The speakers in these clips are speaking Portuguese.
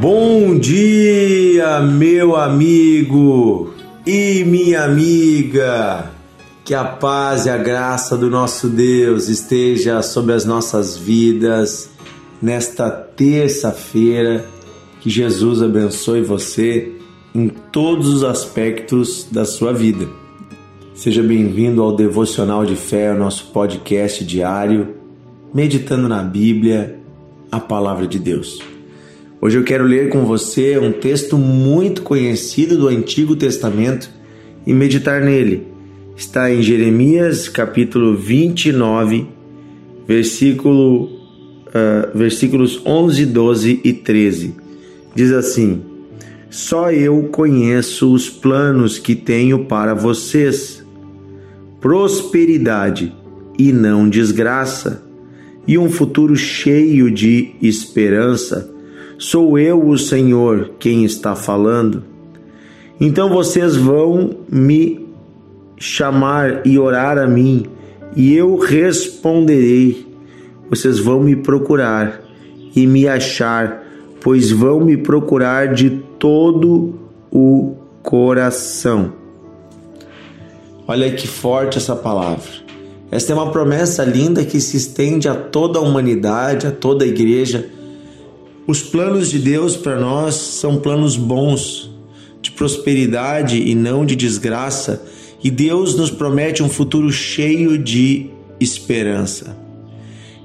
Bom dia, meu amigo e minha amiga. Que a paz e a graça do nosso Deus esteja sobre as nossas vidas nesta terça-feira. Que Jesus abençoe você em todos os aspectos da sua vida. Seja bem-vindo ao Devocional de Fé, o nosso podcast diário, meditando na Bíblia, a palavra de Deus. Hoje eu quero ler com você um texto muito conhecido do Antigo Testamento e meditar nele. Está em Jeremias capítulo 29, versículo, uh, versículos 11, 12 e 13. Diz assim: Só eu conheço os planos que tenho para vocês, prosperidade e não desgraça, e um futuro cheio de esperança Sou eu, o Senhor, quem está falando. Então vocês vão me chamar e orar a mim, e eu responderei. Vocês vão me procurar e me achar, pois vão me procurar de todo o coração. Olha que forte essa palavra. Esta é uma promessa linda que se estende a toda a humanidade, a toda a igreja os planos de Deus para nós são planos bons, de prosperidade e não de desgraça, e Deus nos promete um futuro cheio de esperança.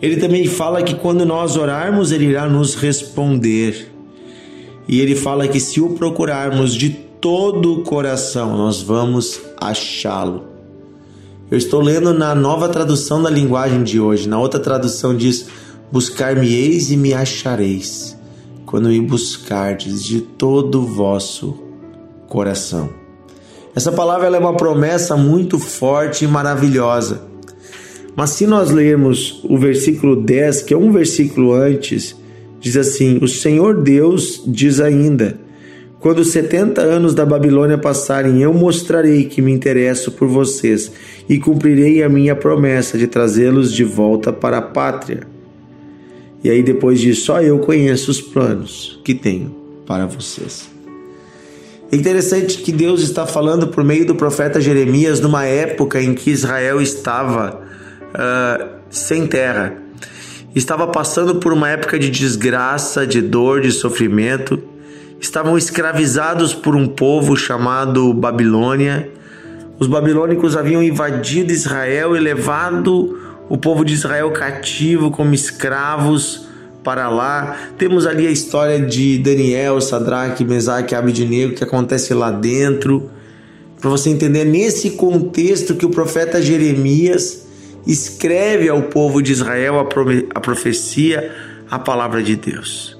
Ele também fala que quando nós orarmos, Ele irá nos responder. E Ele fala que se o procurarmos de todo o coração, nós vamos achá-lo. Eu estou lendo na nova tradução da linguagem de hoje. Na outra tradução diz: Buscar-me-eis e me achareis, quando me buscardes de todo o vosso coração. Essa palavra é uma promessa muito forte e maravilhosa. Mas se nós lermos o versículo 10, que é um versículo antes, diz assim: O Senhor Deus diz ainda: Quando os 70 anos da Babilônia passarem, eu mostrarei que me interesso por vocês e cumprirei a minha promessa de trazê-los de volta para a pátria. E aí depois diz: Só eu conheço os planos que tenho para vocês. É interessante que Deus está falando por meio do profeta Jeremias numa época em que Israel estava uh, sem terra, estava passando por uma época de desgraça, de dor, de sofrimento, estavam escravizados por um povo chamado Babilônia. Os babilônicos haviam invadido Israel e levado o povo de Israel cativo como escravos para lá. Temos ali a história de Daniel, Sadraque, Mesaque Abidnego que acontece lá dentro. Para você entender nesse contexto que o profeta Jeremias escreve ao povo de Israel a, a profecia, a palavra de Deus.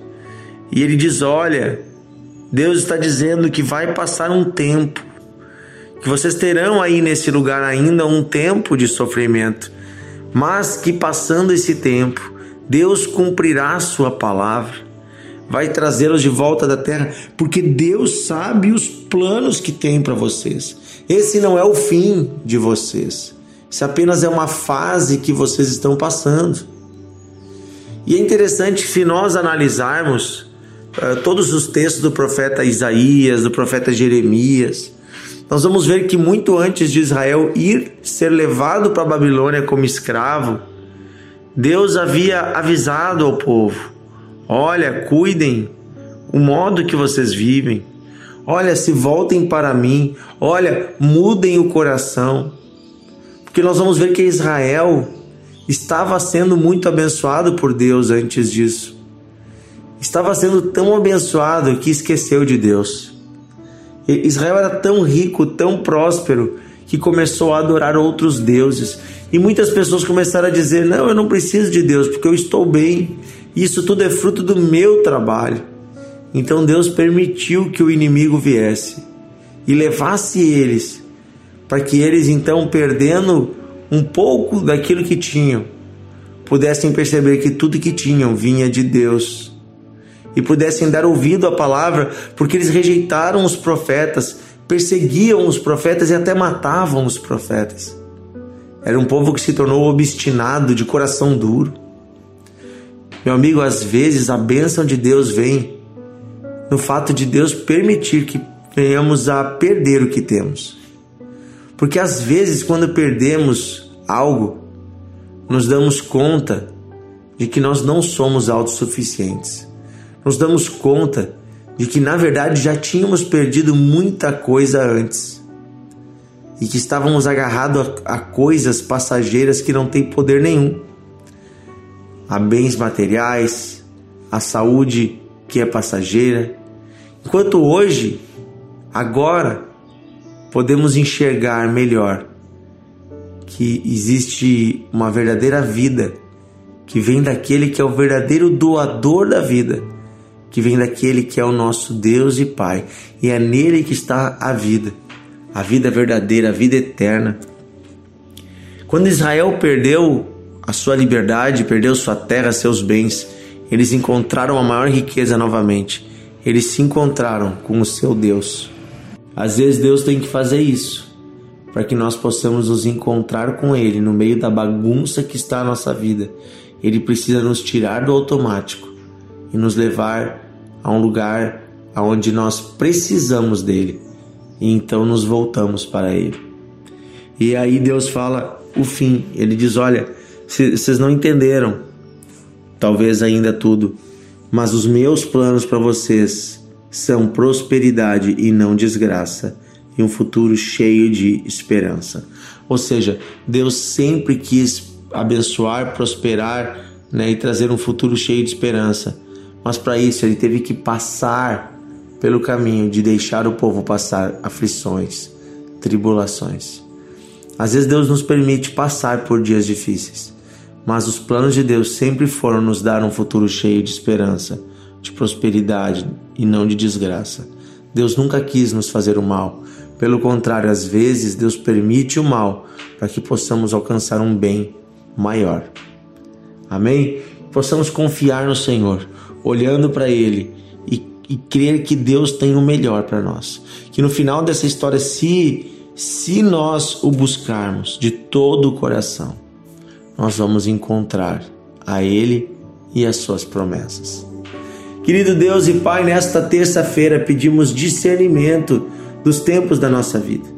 E ele diz: Olha, Deus está dizendo que vai passar um tempo, que vocês terão aí nesse lugar ainda um tempo de sofrimento mas que passando esse tempo, Deus cumprirá sua palavra, vai trazê-los de volta da terra, porque Deus sabe os planos que tem para vocês. Esse não é o fim de vocês. Isso apenas é uma fase que vocês estão passando. E é interessante se nós analisarmos uh, todos os textos do profeta Isaías, do profeta Jeremias, nós vamos ver que muito antes de Israel ir ser levado para a Babilônia como escravo, Deus havia avisado ao povo: olha, cuidem o modo que vocês vivem, olha, se voltem para mim, olha, mudem o coração. Porque nós vamos ver que Israel estava sendo muito abençoado por Deus antes disso. Estava sendo tão abençoado que esqueceu de Deus. Israel era tão rico, tão próspero, que começou a adorar outros deuses. E muitas pessoas começaram a dizer: Não, eu não preciso de Deus, porque eu estou bem. Isso tudo é fruto do meu trabalho. Então Deus permitiu que o inimigo viesse e levasse eles, para que eles, então, perdendo um pouco daquilo que tinham, pudessem perceber que tudo que tinham vinha de Deus e pudessem dar ouvido à palavra, porque eles rejeitaram os profetas, perseguiam os profetas e até matavam os profetas. Era um povo que se tornou obstinado, de coração duro. Meu amigo, às vezes a bênção de Deus vem no fato de Deus permitir que venhamos a perder o que temos. Porque às vezes, quando perdemos algo, nos damos conta de que nós não somos autossuficientes. Nos damos conta de que, na verdade, já tínhamos perdido muita coisa antes. E que estávamos agarrados a, a coisas passageiras que não têm poder nenhum, a bens materiais, a saúde que é passageira. Enquanto hoje, agora, podemos enxergar melhor que existe uma verdadeira vida que vem daquele que é o verdadeiro doador da vida, que vem daquele que é o nosso Deus e Pai, e é nele que está a vida, a vida verdadeira, a vida eterna. Quando Israel perdeu a sua liberdade, perdeu sua terra, seus bens, eles encontraram a maior riqueza novamente. Eles se encontraram com o seu Deus. Às vezes Deus tem que fazer isso para que nós possamos nos encontrar com Ele no meio da bagunça que está a nossa vida. Ele precisa nos tirar do automático e nos levar a um lugar aonde nós precisamos dele. E então nos voltamos para Ele. E aí Deus fala o fim. Ele diz: Olha, vocês não entenderam, talvez ainda tudo, mas os meus planos para vocês são prosperidade e não desgraça, e um futuro cheio de esperança. Ou seja, Deus sempre quis abençoar, prosperar né, e trazer um futuro cheio de esperança. Mas para isso ele teve que passar pelo caminho de deixar o povo passar aflições, tribulações. Às vezes Deus nos permite passar por dias difíceis, mas os planos de Deus sempre foram nos dar um futuro cheio de esperança de prosperidade e não de desgraça. Deus nunca quis nos fazer o mal. Pelo contrário, às vezes Deus permite o mal para que possamos alcançar um bem maior. Amém? Possamos confiar no Senhor, olhando para Ele e, e crer que Deus tem o melhor para nós. Que no final dessa história, se, se nós o buscarmos de todo o coração, nós vamos encontrar a Ele e as suas promessas. Querido Deus e Pai, nesta terça-feira pedimos discernimento dos tempos da nossa vida,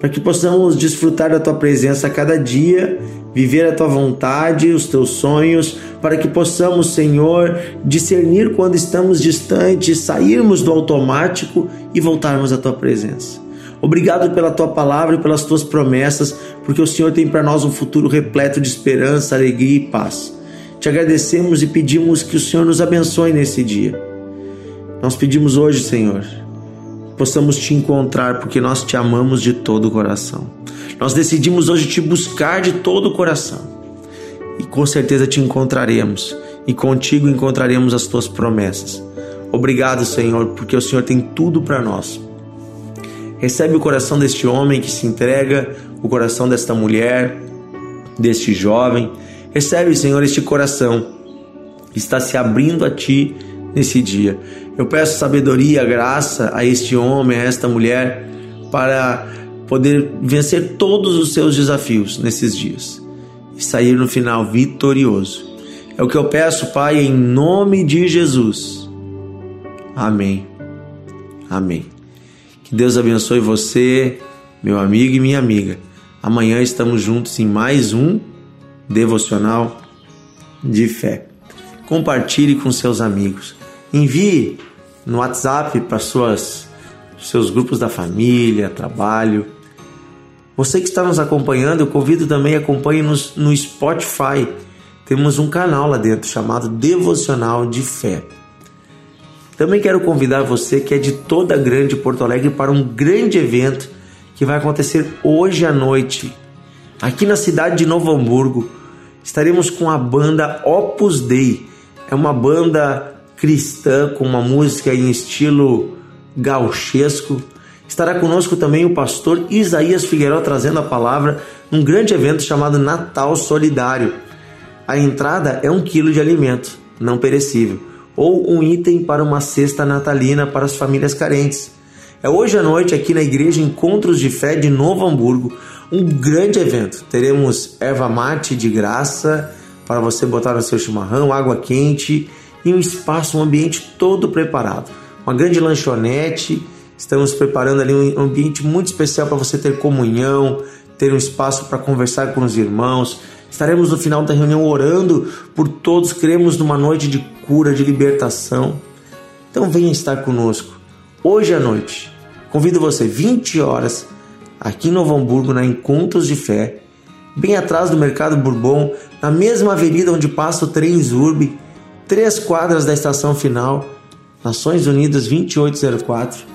para que possamos desfrutar da Tua presença a cada dia, viver a Tua vontade, os Teus sonhos, para que possamos, Senhor, discernir quando estamos distantes, sairmos do automático e voltarmos à Tua presença. Obrigado pela tua palavra e pelas tuas promessas, porque o Senhor tem para nós um futuro repleto de esperança, alegria e paz. Te agradecemos e pedimos que o Senhor nos abençoe nesse dia. Nós pedimos hoje, Senhor, possamos te encontrar porque nós te amamos de todo o coração. Nós decidimos hoje te buscar de todo o coração. E com certeza te encontraremos e contigo encontraremos as tuas promessas. Obrigado, Senhor, porque o Senhor tem tudo para nós. Recebe o coração deste homem que se entrega, o coração desta mulher, deste jovem Recebe, Senhor, este coração que está se abrindo a Ti nesse dia. Eu peço sabedoria, graça a este homem, a esta mulher, para poder vencer todos os seus desafios nesses dias e sair no final vitorioso. É o que eu peço, Pai, em nome de Jesus. Amém. Amém. Que Deus abençoe você, meu amigo e minha amiga. Amanhã estamos juntos em mais um devocional de fé. Compartilhe com seus amigos. Envie no WhatsApp para suas seus grupos da família, trabalho. Você que está nos acompanhando, eu convido também acompanhe-nos no Spotify. Temos um canal lá dentro chamado Devocional de Fé. Também quero convidar você que é de toda a grande Porto Alegre para um grande evento que vai acontecer hoje à noite, Aqui na cidade de Novo Hamburgo, estaremos com a banda Opus Dei. É uma banda cristã com uma música em estilo gauchesco. Estará conosco também o pastor Isaías Figueiró trazendo a palavra num grande evento chamado Natal Solidário. A entrada é um quilo de alimento não perecível ou um item para uma cesta natalina para as famílias carentes. É hoje à noite aqui na Igreja Encontros de Fé de Novo Hamburgo, um grande evento. Teremos erva mate de graça para você botar no seu chimarrão, água quente e um espaço, um ambiente todo preparado. uma grande lanchonete. Estamos preparando ali um ambiente muito especial para você ter comunhão, ter um espaço para conversar com os irmãos. Estaremos no final da reunião orando por todos. Queremos numa noite de cura, de libertação. Então venha estar conosco hoje à noite. Convido você 20 horas aqui em Novo Hamburgo na Encontros de Fé, bem atrás do Mercado Bourbon, na mesma avenida onde passa o trem Zurb, três quadras da estação final, Nações Unidas 2804.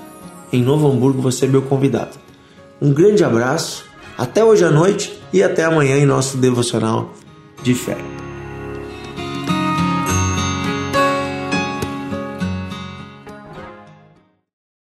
Em Novo Hamburgo você é meu convidado. Um grande abraço, até hoje à noite e até amanhã em nosso devocional de fé.